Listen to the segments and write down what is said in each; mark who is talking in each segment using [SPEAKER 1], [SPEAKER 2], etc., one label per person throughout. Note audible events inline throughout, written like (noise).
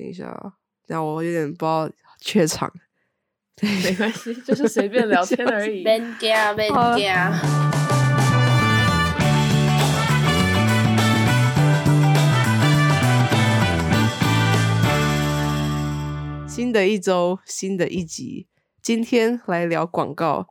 [SPEAKER 1] 等一下啊，等下我有点不知道怯场。(laughs)
[SPEAKER 2] 没关系，就是随便聊天而已。(laughs)
[SPEAKER 1] 新的一周，新的一集，今天来聊广告。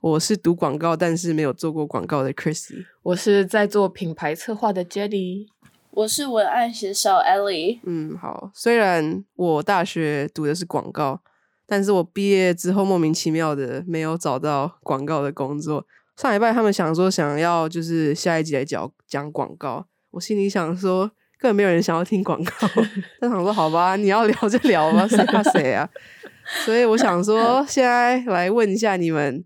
[SPEAKER 1] 我是读广告，但是没有做过广告的 Chrissy。
[SPEAKER 2] 我是在做品牌策划的 Jelly。
[SPEAKER 3] 我是文案写手 Ellie。
[SPEAKER 1] 嗯，好。虽然我大学读的是广告，但是我毕业之后莫名其妙的没有找到广告的工作。上礼拜他们想说想要就是下一集来讲讲广告，我心里想说。根本没有人想要听广告，(laughs) 但想说好吧，你要聊就聊吧，谁怕谁啊？所以我想说，(laughs) 现在来问一下你们，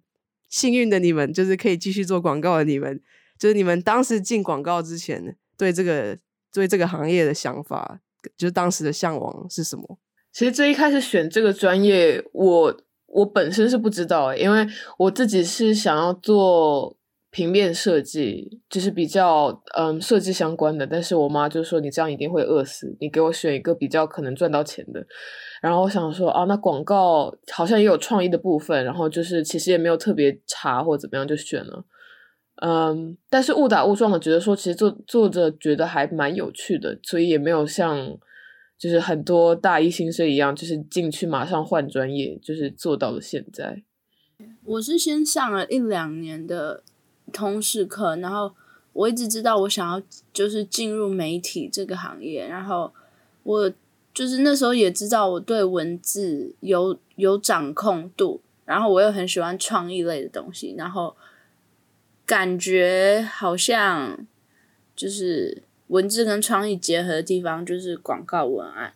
[SPEAKER 1] 幸运的你们，就是可以继续做广告的你们，就是你们当时进广告之前，对这个对这个行业的想法，就是当时的向往是什么？
[SPEAKER 2] 其实最一开始选这个专业，我我本身是不知道，因为我自己是想要做。平面设计就是比较嗯设计相关的，但是我妈就说你这样一定会饿死，你给我选一个比较可能赚到钱的。然后我想说啊，那广告好像也有创意的部分，然后就是其实也没有特别差或怎么样就选了。嗯，但是误打误撞的觉得说，其实做做着觉得还蛮有趣的，所以也没有像就是很多大一新生一样，就是进去马上换专业，就是做到了现在。
[SPEAKER 3] 我是先上了一两年的。通识课，然后我一直知道我想要就是进入媒体这个行业，然后我就是那时候也知道我对文字有有掌控度，然后我又很喜欢创意类的东西，然后感觉好像就是文字跟创意结合的地方就是广告文案，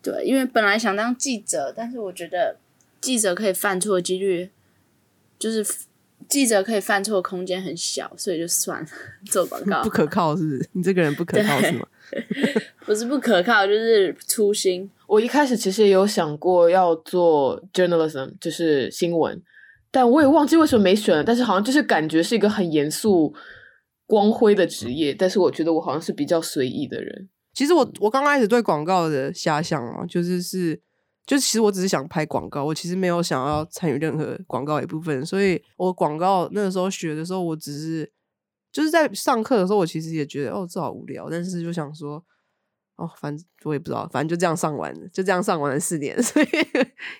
[SPEAKER 3] 对，因为本来想当记者，但是我觉得记者可以犯错的几率就是。记者可以犯错空间很小，所以就算了。(laughs) 做广告 (laughs)
[SPEAKER 1] 不可靠，是不是？你这个人不可靠是吗？(laughs)
[SPEAKER 3] 不是不可靠，就是粗心。
[SPEAKER 2] 我一开始其实也有想过要做 journalism，就是新闻，但我也忘记为什么没选了。但是好像就是感觉是一个很严肃、光辉的职业，但是我觉得我好像是比较随意的人。
[SPEAKER 1] 其实我我刚开始对广告的遐想啊，就是是。就其实我只是想拍广告，我其实没有想要参与任何广告一部分，所以我广告那个时候学的时候，我只是就是在上课的时候，我其实也觉得哦这好无聊，但是就想说哦，反正我也不知道，反正就这样上完，就这样上完了四年，(laughs) 所以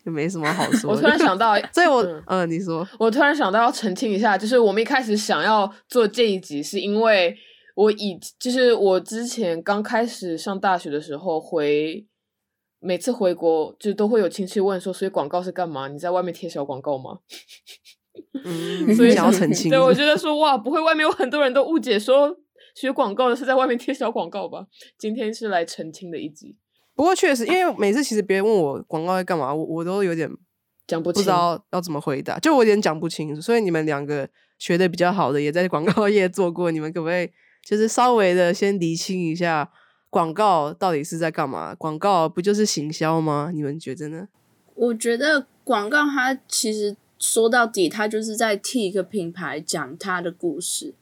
[SPEAKER 1] 也没什么好 (laughs) 说。
[SPEAKER 2] 我突然想到，
[SPEAKER 1] 所以我嗯，你说，
[SPEAKER 2] 我突然想到要澄清一下，就是我们一开始想要做这一集，是因为我以就是我之前刚开始上大学的时候回。每次回国就都会有亲戚问说，所以广告是干嘛？你在外面贴小广告吗？(laughs)
[SPEAKER 1] 嗯，所以想要澄清。
[SPEAKER 2] 对，我觉得说哇，不会，外面有很多人都误解说学广告的是在外面贴小广告吧？今天是来澄清的一集。
[SPEAKER 1] 不过确实，因为每次其实别人问我广告在干嘛，我我都有点
[SPEAKER 2] 讲不
[SPEAKER 1] 不知道要怎么回答，就我有点讲不清楚。所以你们两个学的比较好的，也在广告业做过，你们可不可以就是稍微的先厘清一下？广告到底是在干嘛？广告不就是行销吗？你们觉得呢？
[SPEAKER 3] 我觉得广告它其实说到底，它就是在替一个品牌讲它的故事。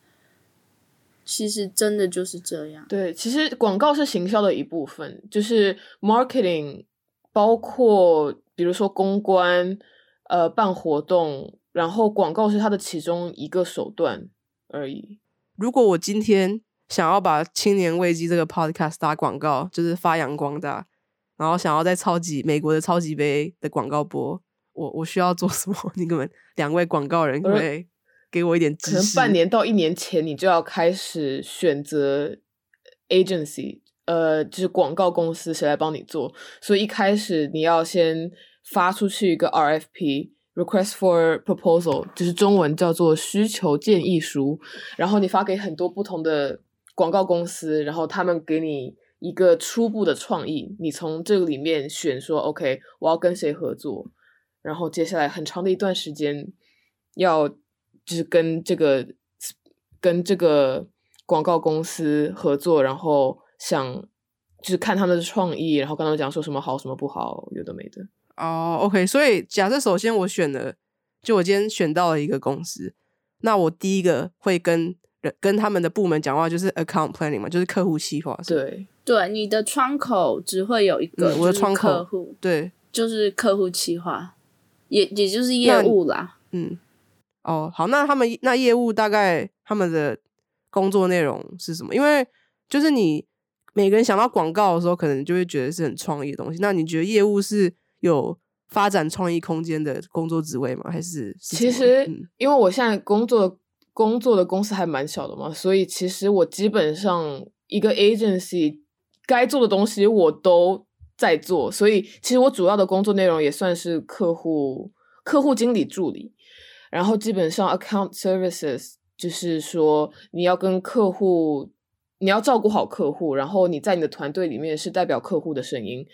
[SPEAKER 3] 其实真的就是这样。
[SPEAKER 2] 对，其实广告是行销的一部分，就是 marketing，包括比如说公关，呃，办活动，然后广告是它的其中一个手段而已。
[SPEAKER 1] 如果我今天。想要把青年危机这个 podcast 打广告，就是发扬光大，然后想要在超级美国的超级杯的广告播，我我需要做什么？(laughs) 你们两位广告人可以给我一点可
[SPEAKER 2] 能。半年到一年前，你就要开始选择 agency，呃，就是广告公司谁来帮你做。所以一开始你要先发出去一个 RFP（request for proposal），就是中文叫做需求建议书，然后你发给很多不同的。广告公司，然后他们给你一个初步的创意，你从这个里面选说，OK，我要跟谁合作，然后接下来很长的一段时间要就是跟这个跟这个广告公司合作，然后想就是看他们的创意，然后跟他们讲说什么好，什么不好，有的没的。
[SPEAKER 1] 哦，OK，所以假设首先我选了，就我今天选到了一个公司，那我第一个会跟。跟他们的部门讲话就是 account planning 嘛，就是客户计划。
[SPEAKER 2] 对，
[SPEAKER 3] 对，你的窗口只会有一个，
[SPEAKER 1] 嗯我的窗口
[SPEAKER 3] 客户
[SPEAKER 1] 对，
[SPEAKER 3] 就是客户企划，也也就是业务啦。
[SPEAKER 1] 嗯，哦，好，那他们那业务大概他们的工作内容是什么？因为就是你每个人想到广告的时候，可能就会觉得是很创意的东西。那你觉得业务是有发展创意空间的工作职位吗？还是是
[SPEAKER 2] 其实
[SPEAKER 1] 嗯
[SPEAKER 2] 因为我现在工作工作的公司还蛮小的嘛，所以其实我基本上一个 agency 该做的东西我都在做，所以其实我主要的工作内容也算是客户客户经理助理，然后基本上 account services 就是说你要跟客户。你要照顾好客户，然后你在你的团队里面是代表客户的声音，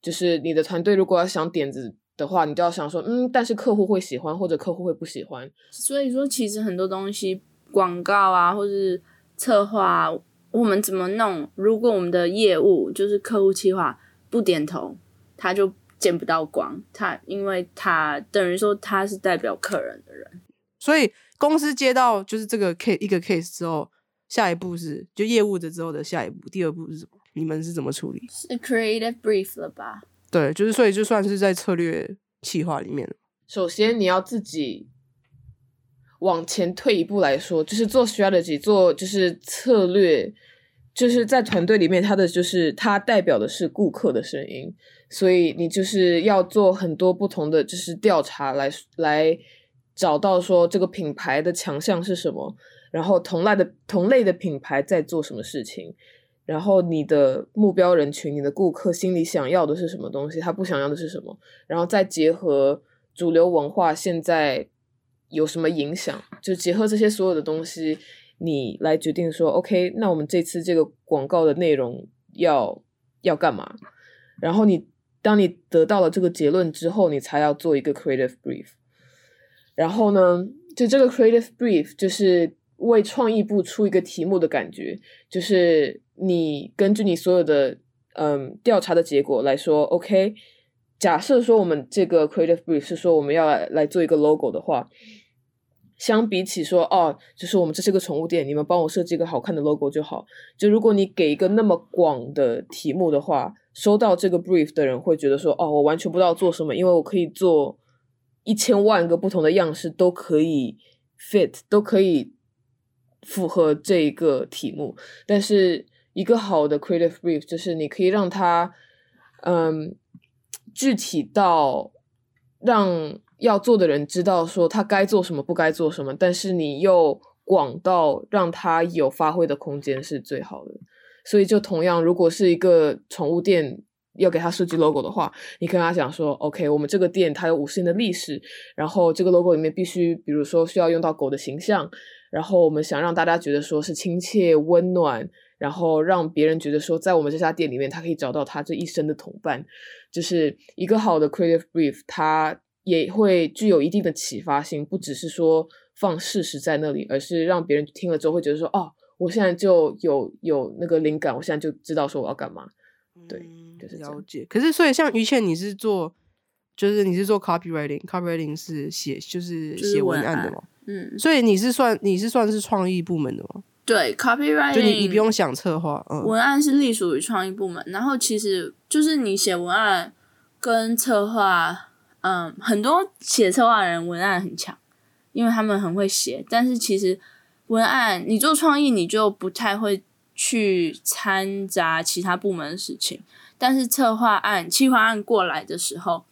[SPEAKER 2] 就是你的团队如果要想点子的话，你就要想说，嗯，但是客户会喜欢或者客户会不喜欢，
[SPEAKER 3] 所以说，其实很多东西，广告啊，或是策划、我们怎么弄？如果我们的业务就是客户企划不点头，他就见不到光。他因为他等于说他是代表客人的人。
[SPEAKER 1] 所以公司接到就是这个 case 一个 case 之后，下一步是就业务的之后的下一步，第二步是什么？你们是怎么处理？
[SPEAKER 3] 是 creative brief 了吧？
[SPEAKER 1] 对，就是所以就算是在策略企划里面，
[SPEAKER 2] 首先你要自己往前退一步来说，就是做 strategy，做就是策略，就是在团队里面，他的就是他代表的是顾客的声音，所以你就是要做很多不同的就是调查来来找到说这个品牌的强项是什么，然后同类的同类的品牌在做什么事情。然后你的目标人群、你的顾客心里想要的是什么东西，他不想要的是什么，然后再结合主流文化现在有什么影响，就结合这些所有的东西，你来决定说，OK，那我们这次这个广告的内容要要干嘛？然后你当你得到了这个结论之后，你才要做一个 creative brief。然后呢，就这个 creative brief 就是为创意部出一个题目的感觉，就是你根据你所有的嗯调查的结果来说，OK，假设说我们这个 creative brief 是说我们要来来做一个 logo 的话，相比起说哦，就是我们这是个宠物店，你们帮我设计一个好看的 logo 就好。就如果你给一个那么广的题目的话，收到这个 brief 的人会觉得说哦，我完全不知道做什么，因为我可以做一千万个不同的样式都可以 fit，都可以符合这一个题目。但是一个好的 creative brief 就是你可以让它嗯具体到让要做的人知道说他该做什么，不该做什么，但是你又广到让他有发挥的空间是最好的。所以就同样，如果是一个宠物店要给他设计 logo 的话，你跟他讲说，OK，我们这个店它有五十年的历史，然后这个 logo 里面必须，比如说需要用到狗的形象，然后我们想让大家觉得说是亲切温暖，然后让别人觉得说在我们这家店里面，他可以找到他这一生的同伴，就是一个好的 creative brief，它也会具有一定的启发性，不只是说放事实在那里，而是让别人听了之后会觉得说，哦，我现在就有有那个灵感，我现在就知道说我要干嘛。对
[SPEAKER 1] 嗯
[SPEAKER 2] 就是
[SPEAKER 1] 了解。可是，所以像于倩，你是做，就是你是做 copywriting，copywriting 是写就是
[SPEAKER 3] 就是
[SPEAKER 1] 写文
[SPEAKER 3] 文案
[SPEAKER 1] 案的嘛？
[SPEAKER 3] 嗯，
[SPEAKER 1] 所以你是算你是算是创意部门的吗？
[SPEAKER 3] 对，copywriting
[SPEAKER 1] 就你你不用想策划，嗯，
[SPEAKER 3] 文案是隶属于创意部门，然后其实就是你写文案跟策划，嗯，很多写策划的人文案很强，因为他们很会写，但是其实文案你做创意你就不太会去掺杂其他部门的事情，但是策划案、企划案过来的时候，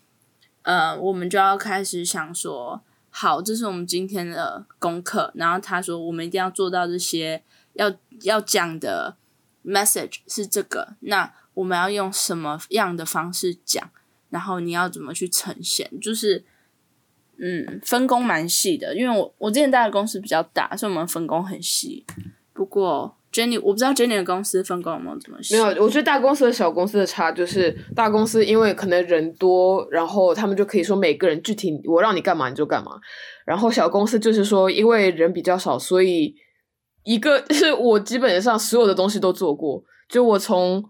[SPEAKER 3] 呃，我们就要开始想说，好，这是我们今天的功课，然后他说我们一定要做到这些。要要讲的 message 是这个，那我们要用什么样的方式讲？然后你要怎么去呈现？就是嗯，分工蛮细的，因为我我之前待的公司比较大，所以我们分工很细。不过 Jenny，我不知道 Jenny 的公司分工有没有这么细？
[SPEAKER 2] 没有，我觉得大公司和小公司的差就是，大公司因为可能人多，然后他们就可以说每个人具体我让你干嘛你就干嘛，然后小公司就是说因为人比较少，所以一个是我基本上所有的东西都做过，就我从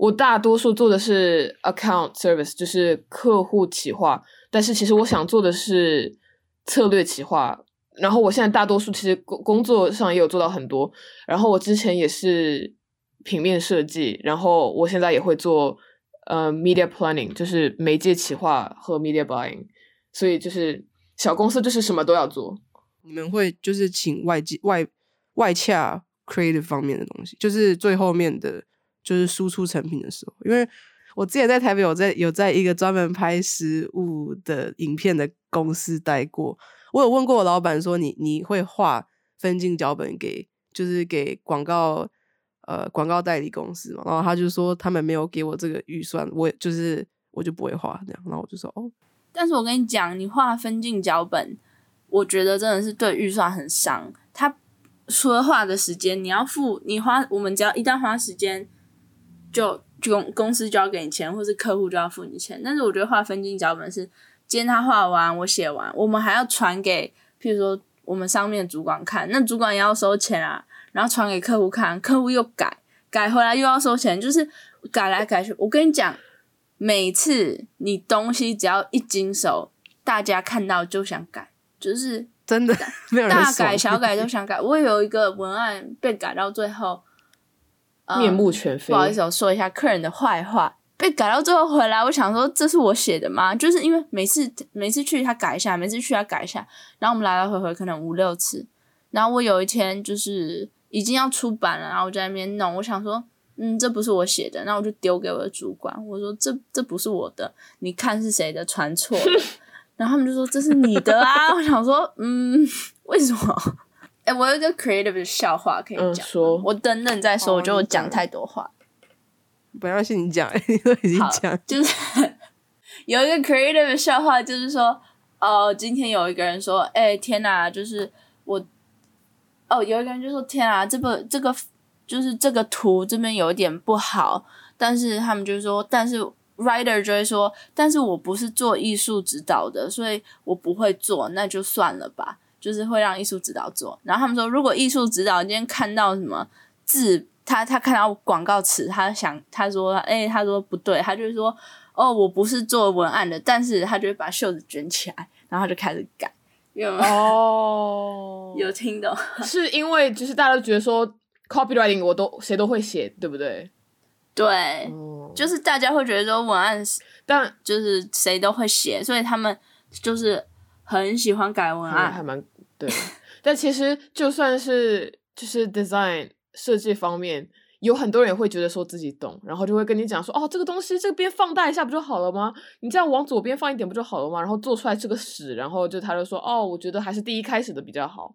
[SPEAKER 2] 我大多数做的是 account service，就是客户企划，但是其实我想做的是策略企划。然后我现在大多数其实工工作上也有做到很多，然后我之前也是平面设计，然后我现在也会做呃 media planning，就是媒介企划和 media buying，所以就是小公司就是什么都要做。
[SPEAKER 1] 你们会就是请外界外外洽 creative 方面的东西，就是最后面的就是输出成品的时候，因为我之前在台北有在有在一个专门拍食物的影片的公司待过，我有问过我老板说你你会画分镜脚本给就是给广告呃广告代理公司嘛，然后他就说他们没有给我这个预算，我就是我就不会画这样，然后我就说哦，
[SPEAKER 3] 但是我跟你讲，你画分镜脚本，我觉得真的是对预算很伤。他除了画的时间，你要付你花，我们只要一旦花时间，就就公公司就要给你钱，或是客户就要付你钱。但是我觉得画分镜脚本是，今天他画完，我写完，我们还要传给，譬如说我们上面主管看，那主管也要收钱啊，然后传给客户看，客户又改，改回来又要收钱，就是改来改去。我跟你讲，每次你东西只要一经手，大家看到就想改，就是
[SPEAKER 1] 真的 (laughs) 没有人
[SPEAKER 3] 大改小改 (laughs) 都想改。我有一个文案被改到最后，呃
[SPEAKER 2] 面目全非。
[SPEAKER 3] 不好意思，我说一下客人的坏话。被改到最后回来，我想说这是我写的吗？就是因为每次每次去他改一下，每次去他改一下，然后我们来来回回可能五六次。然后我有一天就是已经要出版了，然后我在那边弄，我想说，嗯，这不是我写的，那我就丢给我的主管，我说这这不是我的，你看是谁的，传错了。(laughs) 然后他们就说这是你的啊，(laughs) 我想说，嗯，(laughs) 为什么？哎、我有一个 creative 的笑话可以讲、
[SPEAKER 2] 嗯说。
[SPEAKER 3] 我等等再说，
[SPEAKER 1] 哦
[SPEAKER 3] 我觉得我
[SPEAKER 1] 讲。
[SPEAKER 3] 讲太多话。
[SPEAKER 1] 不要信你讲，(laughs) 你都已经讲，
[SPEAKER 3] 就是 (laughs) 有一个 creative 的笑话，就是说，哦，今天有一个人说，哎、天哪，就是我，哦，有一个人就说，天啊，这个这个就是这个图这边有一点不好，但是他们就说，但是 writer 就会说，但是我不是做艺术指导的，所以我不会做，那就算了吧，就是会让艺术指导做。然后他们说，如果艺术指导今天看到什么字，他他看到广告词，他想他说，哎、他说不对，他就是说，哦，我不是做文案的，但是他就会把袖子卷起来，然后他就开始改，有？
[SPEAKER 2] 哦，(laughs)
[SPEAKER 3] 有听懂？(laughs)
[SPEAKER 2] 是因为就是大家都觉得说 copywriting 我都谁都会写，对不对？
[SPEAKER 3] 对，
[SPEAKER 2] 哦，
[SPEAKER 3] 就是大家会觉得说文案是
[SPEAKER 2] 但
[SPEAKER 3] 就是谁都会写，所以他们就是很喜欢改文案。
[SPEAKER 2] 还还蛮对。但其实就算是就是 design 设计方面，有很多人也会觉得说自己懂，然后就会跟你讲说，哦，这个东西这边放大一下不就好了吗？你这样往左边放一点不就好了吗？然后做出来是个屎，然后就他就说，哦，我觉得还是第一开始的比较好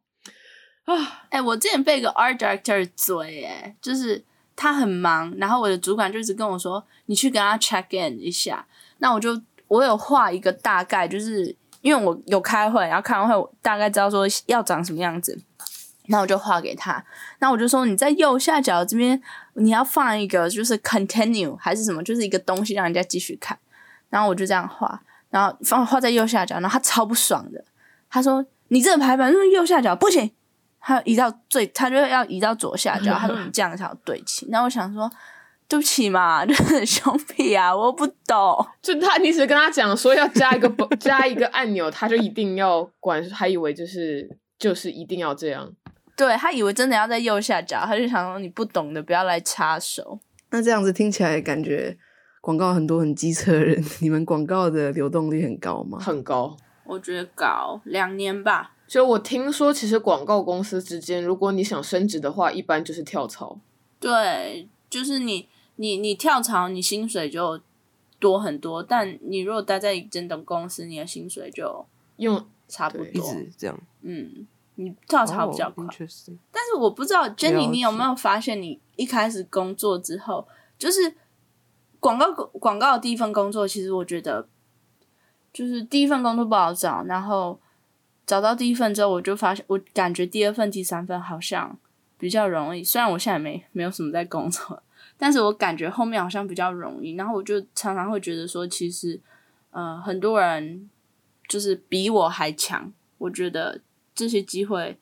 [SPEAKER 2] 啊。
[SPEAKER 3] 哎、我之前被一个 art director 追，哎，就是他很忙，然后我的主管就一直跟我说，你去跟他 check in 一下。那我就我有画一个大概，就是因为我有开会，然后开完会我大概知道说要长什么样子，那我就画给他。那我就说你在右下角这边你要放一个就是 continue 还是什么，就是一个东西让人家继续看。然后我就这样画，然后放画在右下角，然后他超不爽的，他说你这个排版就是右下角不行。他移到最，他就要移到左下角。他说你这样才有对齐。然后我想说，对不起嘛，就是兄弟啊，我不懂。
[SPEAKER 2] 就他，你只跟他讲说要加一个 (laughs) 加一个按钮，他就一定要管，还以为就是就是一定要这样。
[SPEAKER 3] 对他以为真的要在右下角，他就想说你不懂的不要来插手。
[SPEAKER 1] 那这样子听起来感觉广告很多很机车的人，你们广告的流动率很高吗？
[SPEAKER 2] 很高。
[SPEAKER 3] 我觉得高两年吧，
[SPEAKER 2] 就我听说，其实广告公司之间，如果你想升职的话，一般就是跳槽。
[SPEAKER 3] 对，就是你你你跳槽，你薪水就多很多，但你如果待在真的公司，你的薪水就
[SPEAKER 2] 用
[SPEAKER 3] 差不多。
[SPEAKER 1] 一直这样，
[SPEAKER 3] 嗯，你跳槽比较快。
[SPEAKER 1] 哦 interesting
[SPEAKER 3] 但是我不知道，Jenny，你有没有发现，你一开始工作之后，就是广告广告的第一份工作，其实我觉得就是第一份工作不好找，然后找到第一份之后，我就发现，我感觉第二份、第三份好像比较容易。虽然我现在没没有什么在工作，但是我感觉后面好像比较容易。然后我就常常会觉得说，其实呃，很多人就是比我还强。我觉得这些机会。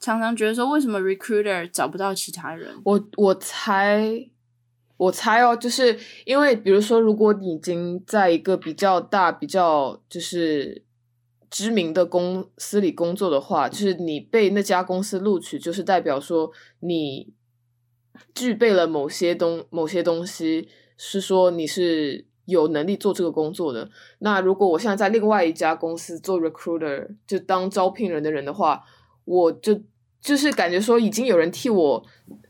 [SPEAKER 3] 常常觉得说，为什么 recruiter 找不到其他人？
[SPEAKER 2] 我我猜，我猜哦，就是因为比如说，如果你已经在一个比较大、比较就是知名的公司里工作的话，就是你被那家公司录取，就是代表说你具备了某些东某些东西，是说你是有能力做这个工作的。那如果我现在在另外一家公司做 recruiter，就当招聘人的人的话，我就就是感觉说已经有人替我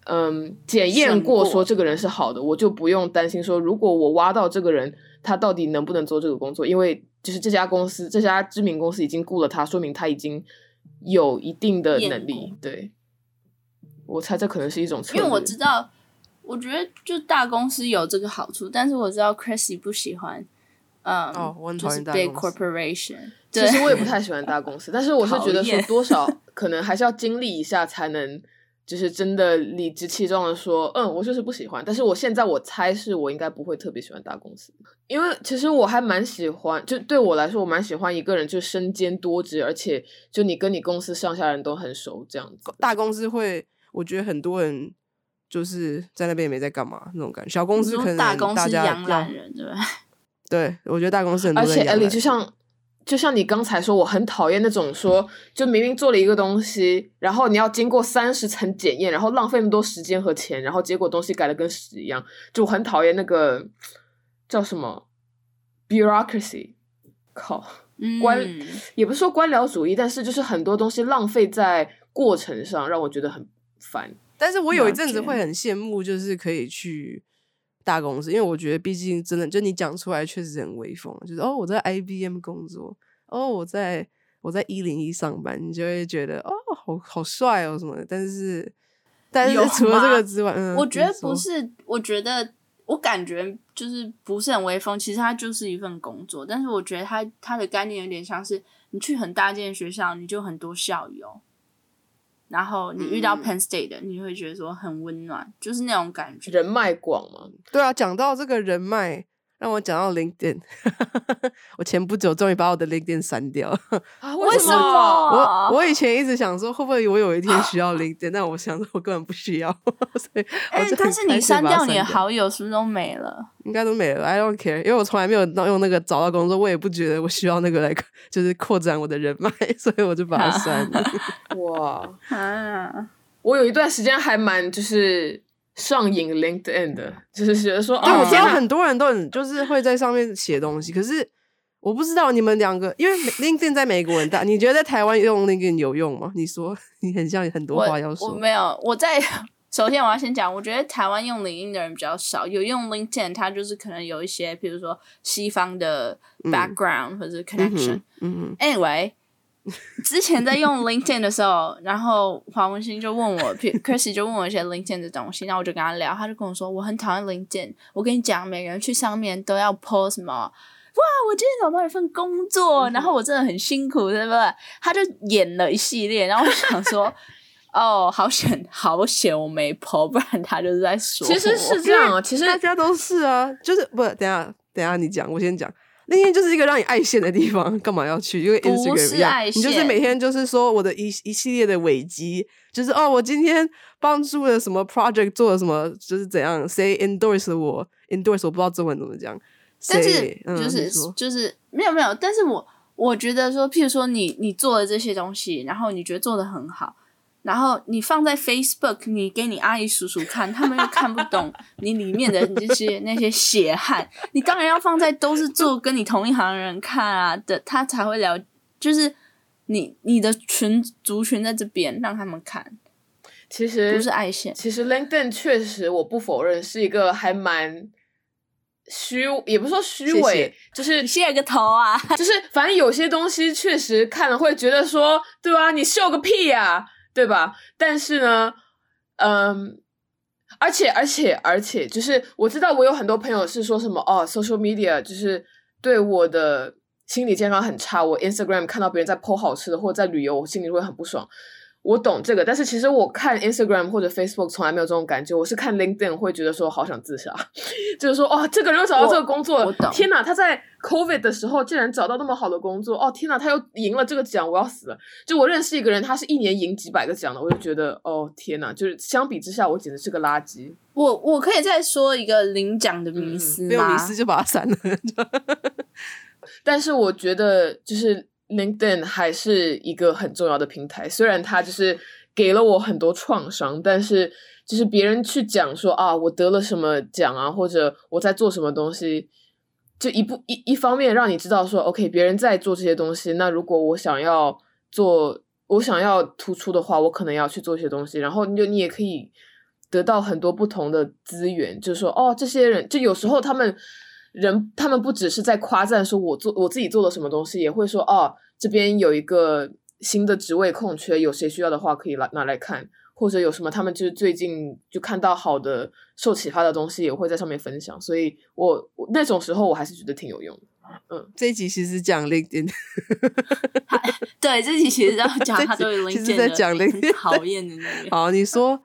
[SPEAKER 2] 嗯检验过，说这个人是好的，我就不用担心说如果我挖到这个人，他到底能不能做这个工作，因为就是这家公司这家知名公司已经雇了他，说明他已经有一定的能力。对，我猜这可能是一种策略，
[SPEAKER 3] 因为我知道，我觉得就大公司有这个好处，但是我知道 Chrissy 不喜欢，嗯，
[SPEAKER 1] 哦我很讨
[SPEAKER 3] 就是
[SPEAKER 1] 厌大
[SPEAKER 3] big
[SPEAKER 1] 公司
[SPEAKER 3] corporation。对，
[SPEAKER 2] 其实我也不 (laughs) 太喜欢大公司，但是我是觉得说多少 (laughs) 可能还是要经历一下，才能就是真的理直气壮的说，嗯，我就是不喜欢。但是我现在我猜是我应该不会特别喜欢大公司，因为其实我还蛮喜欢，就对我来说，我蛮喜欢一个人就身兼多职，而且就你跟你公司上下人都很熟这样子。
[SPEAKER 1] 大公司会，我觉得很多人就是在那边也没在干嘛那种感觉。小公司可能
[SPEAKER 3] 大公司养懒人，对吧？(laughs)
[SPEAKER 1] 对，我觉得大公司很多
[SPEAKER 2] 而且就像就像你刚才说，我很讨厌那种说，就明明做了一个东西，然后你要经过三十层检验，然后浪费那么多时间和钱，然后结果东西改的跟屎一样，就我很讨厌那个叫什么 bureaucracy，靠，
[SPEAKER 3] 嗯，
[SPEAKER 2] 官也不是说官僚主义，但是就是很多东西浪费在过程上，让我觉得很烦。
[SPEAKER 1] 但是我有一阵子会很羡慕，就是可以去大公司，因为我觉得毕竟真的，就你讲出来确实很威风，就是哦我在 IBM 工作，哦我在我在一零一上班，你就会觉得哦好好帅哦什么的。但是但是除了这
[SPEAKER 3] 吗
[SPEAKER 1] 个之外，嗯，
[SPEAKER 3] 我觉得不是，我觉得我感觉就是不是很威风，其实它就是一份工作。但是我觉得它它的概念有点像是你去很大间的学校，你就很多校友，然后你遇到
[SPEAKER 2] 嗯
[SPEAKER 3] Penn State 的，你会觉得说很温暖，就是那种感觉。
[SPEAKER 2] 人脉广嘛，
[SPEAKER 1] 对啊，讲到这个人脉，让我讲到 LinkedIn，(laughs) 我前不久终于把我的 LinkedIn 删掉。
[SPEAKER 2] 啊，
[SPEAKER 3] 为什么？
[SPEAKER 1] 我我以前一直想说，会不会我有一天需要 LinkedIn，但我想说我根本不需要，所以
[SPEAKER 3] 但是你删掉你的好友，是不是都没了？
[SPEAKER 1] 应该都没了，I don't care，因为我从来没有用用那个找到工作，我也不觉得我需要那个来就是扩展我的人脉，(laughs) 所以我就把它删了。(laughs)
[SPEAKER 2] 哇，
[SPEAKER 3] 啊，
[SPEAKER 2] 我有一段时间还蛮就是上瘾 LinkedIn 的，就是觉得说，
[SPEAKER 1] 但我知道很多人都很就是会在上面写东西，可是我不知道你们两个，因为 LinkedIn 在美国很大，你觉得在台湾用 LinkedIn 有用吗？你说你很像很多话要说，
[SPEAKER 3] 我没有，我在首先我要先讲，我觉得台湾用 LinkedIn 的人比较少，有用 LinkedIn，它就是可能有一些，比如说西方的 background、或者 connection。
[SPEAKER 1] 嗯嗯哼
[SPEAKER 3] Anyway，(laughs) 之前在用 LinkedIn 的时候，然后黄文新就问我 (laughs) 譬，Chrissy 就问我一些 LinkedIn 的东西，然后我就跟他聊，他就跟我说我很讨厌 LinkedIn，我跟你讲，每个人去上面都要 post 什么。哇！我今天找到一份工作，然后我真的很辛苦，对不对？他就演了一系列，然后我想说，(laughs) 哦，好险，好险，我没 po，不然他就是在说。
[SPEAKER 2] 其实是这样啊，其实
[SPEAKER 1] 大家都是啊，就是不，等下等下你讲，我先讲。LinkedIn 就是一个让你爱现的地方，干嘛要去？因为
[SPEAKER 3] 不
[SPEAKER 1] Instagram 一样，你就是每天就是说我的一一系列的尾机，就是哦，我今天帮助了什么 project 做了什么，就是怎样，谁 endorse 我，endorse 我不知道中文怎么讲，
[SPEAKER 3] 但是
[SPEAKER 1] 嗯
[SPEAKER 3] 就是、就是没有没有，但是我我觉得说，譬如说你你做了这些东西，然后你觉得做的很好，然后你放在 Facebook，你给你阿姨叔叔看，他们又看不懂 (laughs) 你里面的这些那些血汗，你当然要放在都是做跟你同一行的人看啊的，他才会了，就是你你的群族群在这边让他们看，
[SPEAKER 2] 其实
[SPEAKER 3] 不是爱线。
[SPEAKER 2] 其实 LinkedIn 确实，我不否认是一个还蛮虚，也不是说虚伪，
[SPEAKER 1] 谢谢
[SPEAKER 2] 就是
[SPEAKER 3] 你谢个头啊！
[SPEAKER 2] 就是反正有些东西确实看了会觉得说，对啊，你秀个屁呀、对吧？但是呢，嗯，而且而且而且，就是我知道我有很多朋友是说什么哦，social media 就是对我的心理健康很差。我 Instagram 看到别人在 po 好吃的或者在旅游，我心里会很不爽。我懂这个，但是其实我看 Instagram 或者 Facebook 从来没有这种感觉。我是看 LinkedIn 会觉得说好想自杀，(laughs) 就是说哦，这个人又找到这个工作了，天哪！他在 COVID 的时候竟然找到那么好的工作，哦天哪！他又赢了这个奖，我要死了。就我认识一个人，他是一年赢几百个奖的，我就觉得哦天哪！就是相比之下，我简直是个垃圾。
[SPEAKER 3] 我我可以再说一个领奖的迷
[SPEAKER 2] 嗯
[SPEAKER 3] 思吗？
[SPEAKER 1] 没有迷思就把它删了。(laughs)
[SPEAKER 2] 但是我觉得就是 LinkedIn 还是一个很重要的平台，虽然它就是给了我很多创伤，但是就是别人去讲说啊，我得了什么奖啊，或者我在做什么东西，就一步一一方面让你知道说，OK，别人在做这些东西，那如果我想要做，我想要突出的话，我可能要去做一些东西，然后你就你也可以得到很多不同的资源，就是说，哦，这些人就有时候他们人，他们不只是在夸赞说我做我自己做了什么东西，也会说，哦，这边有一个新的职位空缺，有谁需要的话可以来拿来看，或者有什么他们就是最近就看到好的受启发的东西，也会在上面分享，所以我我那种时候我还是觉得挺有用的。
[SPEAKER 1] 嗯这一集其实讲 LinkedIn，(laughs)
[SPEAKER 3] 对，这集其实要讲 (laughs)
[SPEAKER 1] 这
[SPEAKER 3] 他对
[SPEAKER 1] 集
[SPEAKER 3] LinkedIn
[SPEAKER 1] 在讲
[SPEAKER 3] 的
[SPEAKER 1] LinkedIn
[SPEAKER 3] 讨厌的那个。(laughs)
[SPEAKER 1] 好，你说，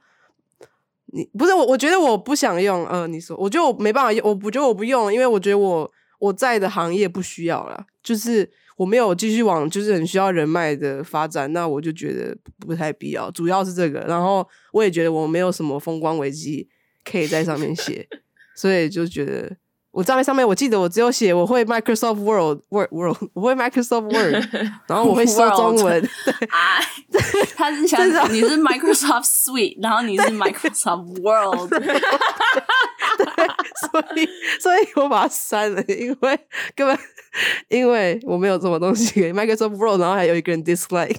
[SPEAKER 1] 你不是我，我觉得我不想用。呃，你说，我觉得我没办法用，我不觉得我不用，因为我觉得我我在的行业不需要了，就是我没有继续往就是很需要人脉的发展，那我就觉得不太必要。主要是这个，然后我也觉得我没有什么风光危机可以在上面写，(laughs) 所以就觉得。我账面上面，我记得我只有写我会 Microsoft Word Word Word，我会 Microsoft Word，(laughs) 然后我会说中文，对，
[SPEAKER 3] 啊，(laughs) 他是想 (laughs) 你是 Microsoft Suite，然后你是 Microsoft World，
[SPEAKER 1] 所以，所以我把它删了，因为根本因为我没有什么东西给 Microsoft Word，然后还有一个人 dislike，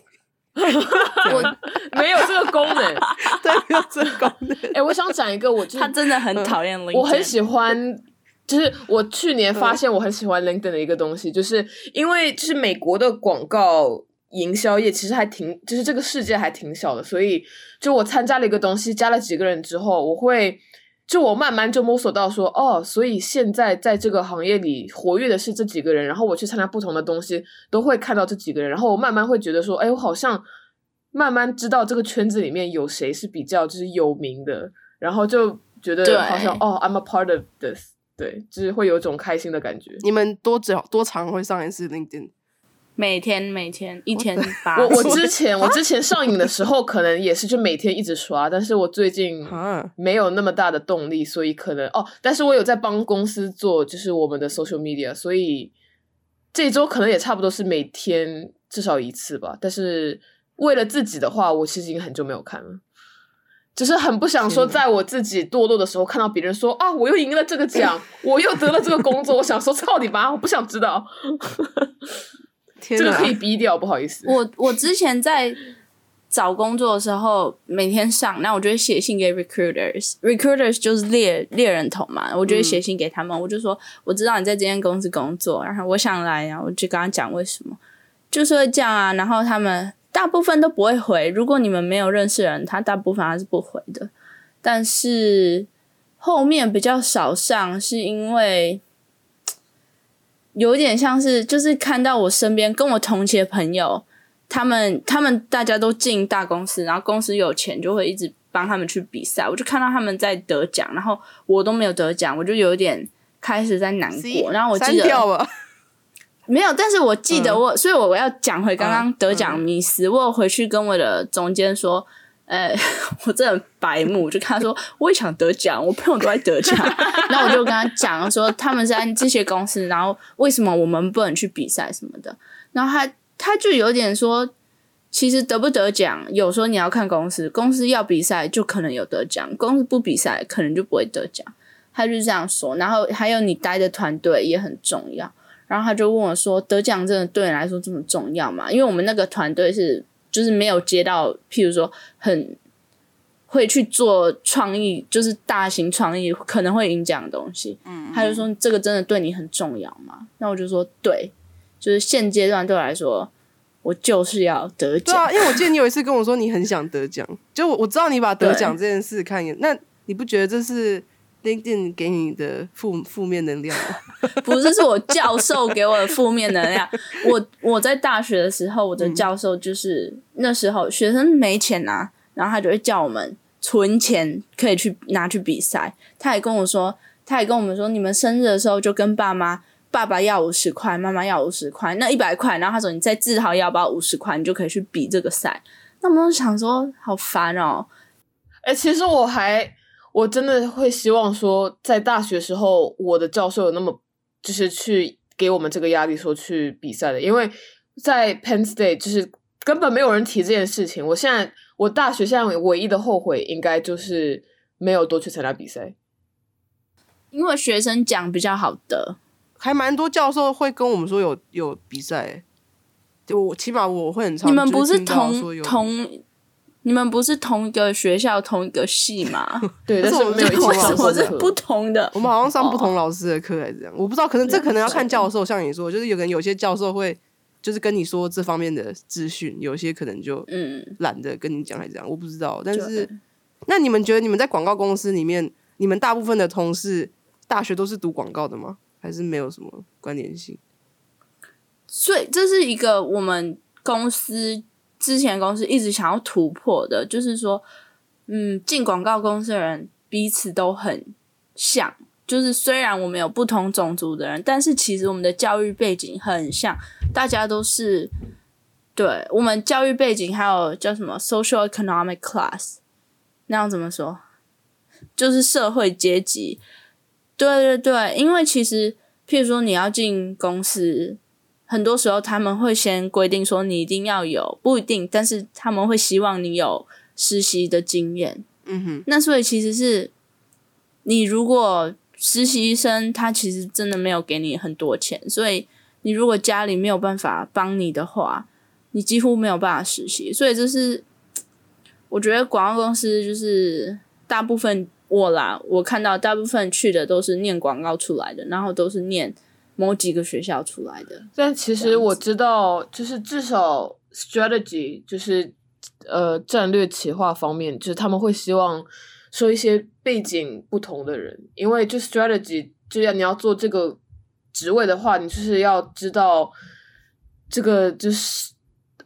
[SPEAKER 3] 我
[SPEAKER 2] 没有这个功能。
[SPEAKER 1] 对，没有这个功能。
[SPEAKER 2] 哎、我想讲一个，我就是
[SPEAKER 3] 他真的很讨厌
[SPEAKER 2] 我很喜欢，就是我去年发现我很喜欢 LinkedIn 的一个东西，就是因为就是美国的广告营销业其实还挺，就是这个世界还挺小的，所以就我参加了一个东西，加了几个人之后，我会。就我慢慢就摸索到说，哦，所以现在在这个行业里活跃的是这几个人，然后我去参加不同的东西，都会看到这几个人，然后我慢慢会觉得说，哎，我好像慢慢知道这个圈子里面有谁是比较就是有名的，然后就觉
[SPEAKER 3] 对
[SPEAKER 2] 得好像哦，I'm a part of this，对，就是会有一种开心的感觉。
[SPEAKER 1] 你们多久多长会上一次 LinkedIn？
[SPEAKER 3] 每天每天一天八 (laughs)
[SPEAKER 2] 我我之前我之前上瘾的时候，(laughs) 可能也是就每天一直刷，但是我最近
[SPEAKER 1] 啊，
[SPEAKER 2] 没有那么大的动力，所以可能哦，但是我有在帮公司做就是我们的 social media，所以这周可能也差不多是每天至少一次吧。但是为了自己的话，我其实已经很久没有看了。就是很不想说，在我自己堕落的时候，看到别人说啊，我又赢了这个奖，(laughs) 我又得了这个工作，我想说操你妈，我不想知道，
[SPEAKER 1] 天哪！
[SPEAKER 2] 这个可以逼掉，不好意思。
[SPEAKER 3] 我我之前在找工作的时候，每天上，那我就会写信给 recruiters，recruiters 就是猎猎人头嘛，我就会写信给他们，我就说我知道你在这间公司工作，然后我想来然后，我就跟他讲为什么，就是会这样啊，然后他们大部分都不会回，如果你们没有认识人，他大部分他是不回的，但是后面比较少上，是因为。有点像是，就是看到我身边跟我同期的朋友，他们他们大家都进大公司，然后公司有钱，就会一直帮他们去比赛。我就看到他们在得奖，然后我都没有得奖，我就有点开始在难过。然后我
[SPEAKER 1] 删
[SPEAKER 3] 记得。没有，但是我记得
[SPEAKER 1] 嗯
[SPEAKER 3] 我，所以我要讲回刚刚
[SPEAKER 1] 嗯
[SPEAKER 3] 得奖迷思。我有回去跟我的总监说，呃，(laughs) 我真的很白目，就跟他说，我也想得奖，我朋友都在得奖，(laughs) 然后我就跟他讲说，他们是在这些公司，然后为什么我们不能去比赛什么的，然后他他就有点说。其实得不得奖，有时候你要看公司，公司要比赛就可能有得奖，公司不比赛可能就不会得奖。他就这样说，然后还有你待的团队也很重要。然后他就问我说：“得奖真的对你来说这么重要吗？”因为我们那个团队是就是没有接到，譬如说很会去做创意，就是大型创意可能会赢奖的东西。嗯，他就说：“这个真的对你很重要吗？”那我就说：“对，就是现阶段对我来说，我就是要得奖。
[SPEAKER 1] 对啊，因为我记得你有一次跟我说你很想得奖，就我我知道你把得奖这件事看一眼，那你不觉得这是 LinkedIn 给你的负负面能量？(laughs)
[SPEAKER 3] 不是，是我教授给我的负面能量。我我在大学的时候，我的教授就是、那时候学生没钱拿，然后他就会叫我们存钱，可以去拿去比赛。他也跟我说，他也跟我们说，你们生日的时候就跟爸妈，爸爸要五十块，妈妈要五十块，那一百块，然后他说你再自豪要不要五十块，你就可以去比这个赛。那我们就想说，好烦哦。
[SPEAKER 2] 哎、其实我还我真的会希望说，在大学时候，我的教授有那么就是去给我们这个压力，说去比赛的，因为在 Penn State 就是根本没有人提这件事情。我现在我大学现在唯一的后悔，应该就是没有多去参加比赛。
[SPEAKER 3] 因为学生奖比较好的，
[SPEAKER 1] 还蛮多教授会跟我们说有有比赛，就我起码我会很常。
[SPEAKER 3] 你们不
[SPEAKER 1] 是听到说
[SPEAKER 3] 同
[SPEAKER 1] 有
[SPEAKER 3] 同，你们不是同一个学校同一个系吗？(laughs)
[SPEAKER 2] 对，但
[SPEAKER 1] 是我们
[SPEAKER 2] 是没有一起上过课。
[SPEAKER 3] 么是不同的？
[SPEAKER 1] 我们好像上不同
[SPEAKER 3] 哦
[SPEAKER 1] 老师的课还是这样，我不知道，可能这可能要看教授。像你说，就是有可能有些教授会就是跟你说这方面的资讯，有些可能就
[SPEAKER 3] 嗯，
[SPEAKER 1] 懒得跟你讲，还是这样，我不知道。但
[SPEAKER 3] 是
[SPEAKER 1] 那你们觉得你们在广告公司里面，你们大部分的同事大学都是读广告的吗？还是没有什么关联性？
[SPEAKER 3] 所以这是一个我们公司之前公司一直想要突破的，就是说，嗯，进广告公司的人彼此都很像，就是虽然我们有不同种族的人，但是其实我们的教育背景很像，大家都是对我们教育背景还有叫什么 social economic class，那样怎么说？就是社会阶级。对对对，因为其实譬如说你要进公司，很多时候他们会先规定说你一定要有，不一定，但是他们会希望你有实习的经验。
[SPEAKER 1] 嗯哼，
[SPEAKER 3] 那所以其实是你如果实习生他其实真的没有给你很多钱，所以你如果家里没有办法帮你的话，你几乎没有办法实习。所以这是我觉得广告公司就是大部分我啦，我看到大部分去的都是念广告出来的，然后都是念某几个学校出来的。
[SPEAKER 2] 但其实我知道，就是至少 strategy 就是呃战略企划方面，就是他们会希望说一些背景不同的人，因为就 strategy 就要你要做这个职位的话，你就是要知道这个就是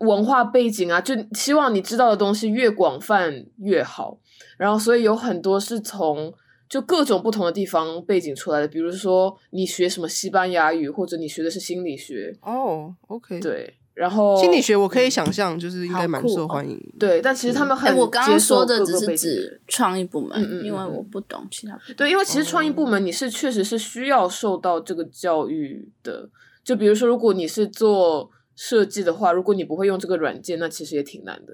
[SPEAKER 2] 文化背景啊，就希望你知道的东西越广泛越好。然后，所以有很多是从就各种不同的地方背景出来的，比如说你学什么西班牙语，或者你学的是心理学，
[SPEAKER 1] 哦，OK，，
[SPEAKER 2] 对。然后
[SPEAKER 1] 心理学我可以想象，就是应该蛮受欢迎。
[SPEAKER 2] 对，但其实他们
[SPEAKER 3] 哎、
[SPEAKER 2] 很
[SPEAKER 3] 我刚刚说的只是指创意部门，
[SPEAKER 2] 嗯嗯嗯
[SPEAKER 3] 因为
[SPEAKER 2] 嗯
[SPEAKER 3] 我不懂其他部门。
[SPEAKER 2] 对，因为其实创意部门你是确实是需要受到这个教育的。就比如说，如果你是做设计的话，如果你不会用这个软件，那其实也挺难的。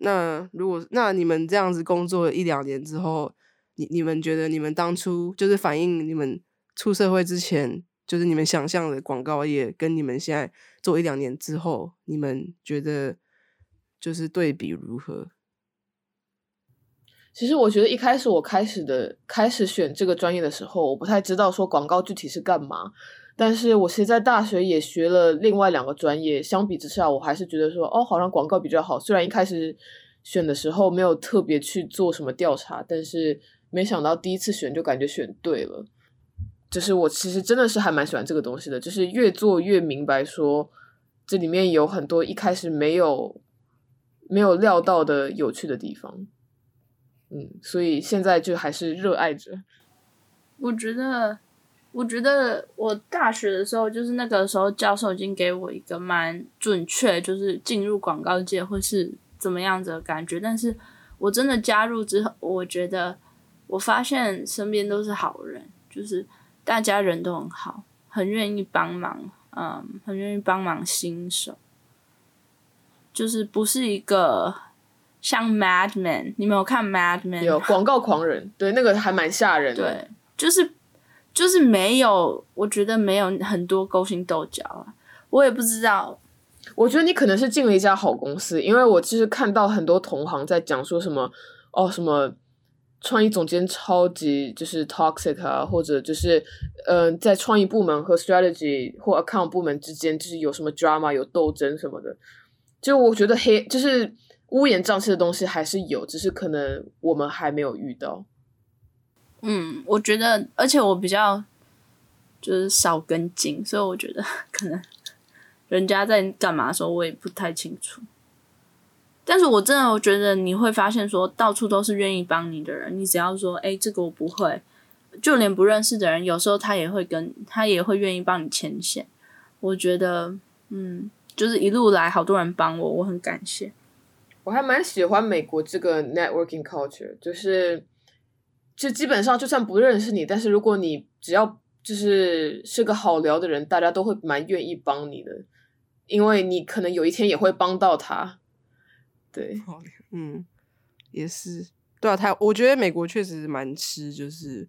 [SPEAKER 1] 那如果那你们这样子工作一两年之后，你你们觉得你们当初就是反映你们出社会之前，就是你们想象的广告业，跟你们现在做一两年之后，你们觉得就是对比如何？
[SPEAKER 2] 其实我觉得一开始我开始的开始选这个专业的时候，我不太知道说广告具体是干嘛。但是我其实，在大学也学了另外两个专业，相比之下，我还是觉得说，哦，好像广告比较好。虽然一开始选的时候没有特别去做什么调查，但是没想到第一次选就感觉选对了。就是我其实真的是还蛮喜欢这个东西的，就是越做越明白说，这里面有很多一开始没有没有料到的有趣的地方。嗯，所以现在就还是热爱着。
[SPEAKER 3] 我觉得，我觉得我大学的时候，就是那个时候教授已经给我一个蛮准确，就是进入广告界会是怎么样子的感觉。但是我真的加入之后，我觉得我发现身边都是好人，就是大家人都很好，很愿意帮忙，嗯，很愿意帮忙新手，就是不是一个像 Mad Men，你没有看 Mad Men？
[SPEAKER 2] 有广告狂人，对那个还蛮吓人的。
[SPEAKER 3] 对，就是就是没有，我觉得没有很多勾心斗角啊。我也不知道，
[SPEAKER 2] 我觉得你可能是进了一家好公司，因为我就是看到很多同行在讲说什么哦什么创意总监超级就是 toxic 啊，或者就是嗯、在创意部门和 strategy 或 account 部门之间就是有什么 drama 有斗争什么的。就我觉得黑就是乌烟瘴气的东西还是有，只是可能我们还没有遇到。
[SPEAKER 3] 嗯，我觉得，而且我比较就是少跟进，所以我觉得 (laughs) 可能人家在干嘛的时候，我也不太清楚。但是我真的我觉得你会发现说，到处都是愿意帮你的人。你只要说，哎、这个我不会，就连不认识的人，有时候他也会跟他也会愿意帮你牵线。我觉得，嗯，就是一路来好多人帮我，我很感谢。
[SPEAKER 2] 我还蛮喜欢美国这个 networking culture，就是就基本上就算不认识你，但是如果你只要就是是个好聊的人，大家都会蛮愿意帮你的。因为你可能有一天也会帮到他。对，(laughs)
[SPEAKER 1] 嗯，也是，对啊，台我觉得美国确实蛮吃，就是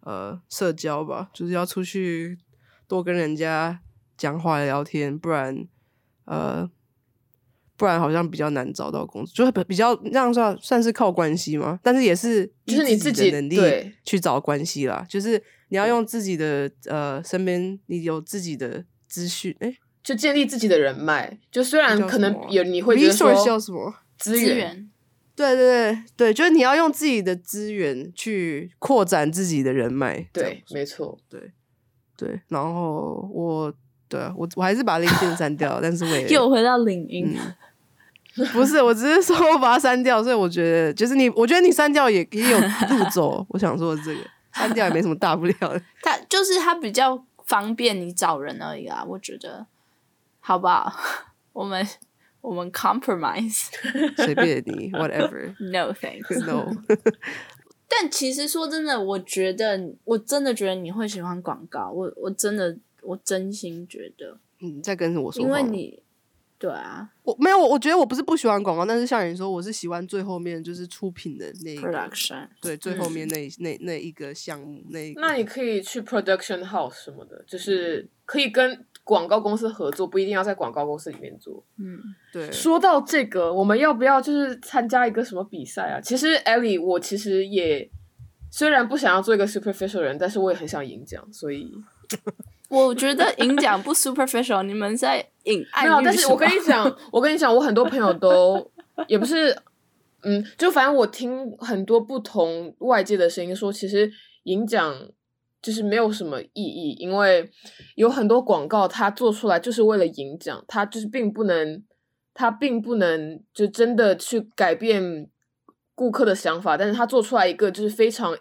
[SPEAKER 1] 呃社交吧，就是要出去多跟人家讲话聊天，不然呃不然好像比较难找到工作，就是比较这样算算是靠关系吗，但是也是
[SPEAKER 2] 就是你
[SPEAKER 1] 自
[SPEAKER 2] 自己
[SPEAKER 1] 的能力
[SPEAKER 2] 对
[SPEAKER 1] 去找关系啦，就是你要用自己的呃身边你有自己的资讯，哎
[SPEAKER 2] 就建立自己的人脉。就虽然可能有你会觉得说
[SPEAKER 1] 叫什么？
[SPEAKER 2] 资源，
[SPEAKER 1] 对对对对，就是你要用自己的资源去扩展自己的人脉。
[SPEAKER 2] 对，没错。
[SPEAKER 1] 对对，然后我对啊我我还是把 LinkedIn 删掉，(laughs) 但是我也
[SPEAKER 3] 又回到领英。(laughs)
[SPEAKER 1] 不是，我只是说我把它删掉，所以我觉得就是你，我觉得你删掉也也有路走。我想说这个删掉也没什么大不了的。(laughs)
[SPEAKER 3] 它就是它比较方便你找人而已啦，我觉得，好不好？我们我们 compromise
[SPEAKER 1] 随便你，(laughs) whatever。
[SPEAKER 3] no thanks。
[SPEAKER 1] No，(laughs)
[SPEAKER 3] 但其实说真的，我觉得我真的觉得你会喜欢广告，我我真的我真心觉得，
[SPEAKER 1] 你在跟我说话
[SPEAKER 3] 因，为你对啊
[SPEAKER 1] 我没有，我我觉得我不是不喜欢广告，但是像你说，我是喜欢最后面就是出品的那一个
[SPEAKER 3] ，production
[SPEAKER 1] 对，最后面那一那那一个项目那。
[SPEAKER 2] 那你可以去 production house 什么的，就是可以跟广告公司合作，不一定要在广告公司里面做。
[SPEAKER 3] 嗯
[SPEAKER 1] 对，
[SPEAKER 2] 说到这个，我们要不要就是参加一个什么比赛啊？其实 Ellie，我其实也虽然不想要做一个 superficial 人，但是我也很想赢奖，所以 (laughs)
[SPEAKER 3] 我觉得赢奖不 superficial，你们在引暗
[SPEAKER 2] 没有。但是我跟你讲，我跟你讲，我很多朋友都也不是，嗯，就反正我听很多不同外界的声音说，其实赢奖就是没有什么意义，因为有很多广告它做出来就是为了赢奖，它就是并不能，它并不能就真的去改变顾客的想法，但是它做出来一个就是非常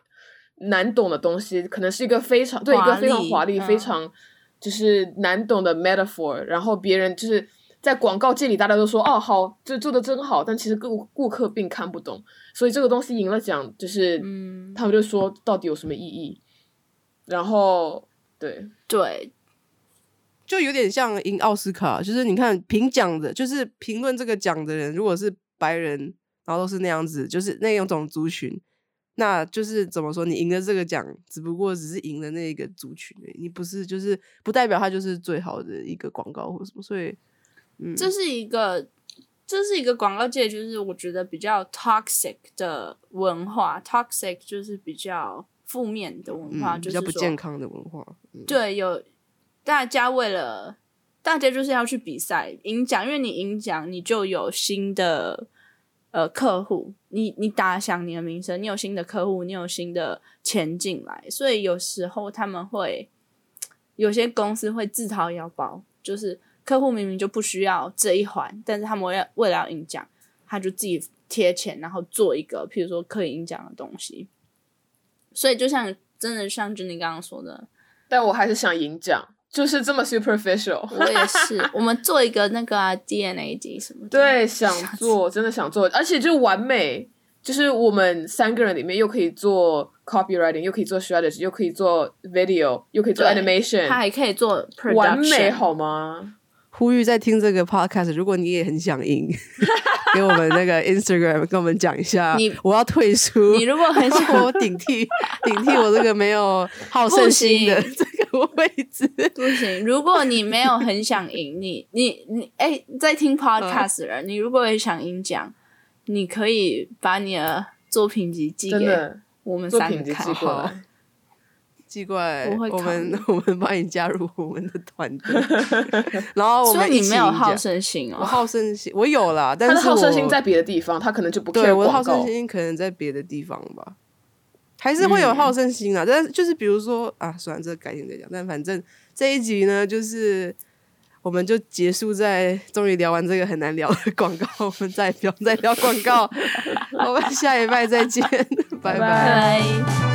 [SPEAKER 2] 难懂的东西，可能是一个非常对一个非常华丽、
[SPEAKER 3] 嗯
[SPEAKER 2] 非常就是难懂的 metaphor，然后别人就是在广告界里大家都说哦好，这做的真好，但其实顾顾客并看不懂，所以这个东西赢了奖，就是、
[SPEAKER 3] 嗯
[SPEAKER 2] 他们就说到底有什么意义？然后对，
[SPEAKER 3] 对。
[SPEAKER 1] 就有点像赢奥斯卡，就是你看评奖的，就是评论这个奖的人，如果是白人，然后都是那样子，就是那种种族群，那就是怎么说，你赢了这个奖，只不过只是赢了那一个族群而已，你不是就是不代表它就是最好的一个广告或什么，所以嗯，
[SPEAKER 3] 这是一个，这是一个广告界，就是我觉得比较 toxic 的文化，toxic 就是比较负面的文化，
[SPEAKER 1] 嗯、
[SPEAKER 3] 就是比
[SPEAKER 1] 较不健康的文化，嗯、
[SPEAKER 3] 对，有大家为了大家就是要去比赛赢奖，因为你赢奖，你就有新的呃客户，你你打响你的名声，你有新的客户，你有新的钱进来，所以有时候他们会有些公司会自掏腰包，就是客户明明就不需要这一环，但是他们为了为了要赢奖，他就自己贴钱，然后做一个譬如说可以赢奖的东西。所以就像真的像珍妮刚刚说的，
[SPEAKER 2] 但我还是想赢奖，就是这么 superficial。(laughs)
[SPEAKER 3] 我也是，我们做一个那个、啊、DNA 机什么的，
[SPEAKER 2] 对，想做，真的想做，而且就完美，就是我们三个人里面又可以做 copywriting，又可以做 strategy，又可以做 video，又可以做 animation，
[SPEAKER 3] 他还可以做 production，
[SPEAKER 2] 完美好吗？
[SPEAKER 1] 呼吁在听这个 podcast，如果你也很想赢，(laughs) 给我们那个 Instagram 跟我们讲一下，
[SPEAKER 3] 你
[SPEAKER 1] 我要退出。
[SPEAKER 3] 你如果很想 (laughs)
[SPEAKER 1] 我顶替顶替我这个没有好胜心的
[SPEAKER 3] 不
[SPEAKER 1] 这个位置，
[SPEAKER 3] 不行，如果你没有很想赢，你你你哎，在听 podcast 的人，你如果也想赢奖，你可以把你的作品集寄给，我们三个看
[SPEAKER 2] 寄。过来。
[SPEAKER 1] 奇怪，
[SPEAKER 3] 我
[SPEAKER 1] 们 (laughs) 我们帮你加入我们的团队，(laughs) 然后我
[SPEAKER 3] 所
[SPEAKER 1] 们一起
[SPEAKER 3] 以你没有好胜心
[SPEAKER 1] 我
[SPEAKER 3] 哦。
[SPEAKER 1] 好胜心，我有啦，但是
[SPEAKER 2] 好胜心在别的地方，他可能就不
[SPEAKER 1] 对我的好胜。心可能在别的地方吧，还是会有好胜心啊。但是就是比如说啊，算了，这个改天再讲。但反正这一集呢，就是我们就结束在终于聊完这个很难聊的广告，我们再也不要再聊广告。(laughs) 我们下一拜再见，拜
[SPEAKER 2] 拜
[SPEAKER 3] 拜。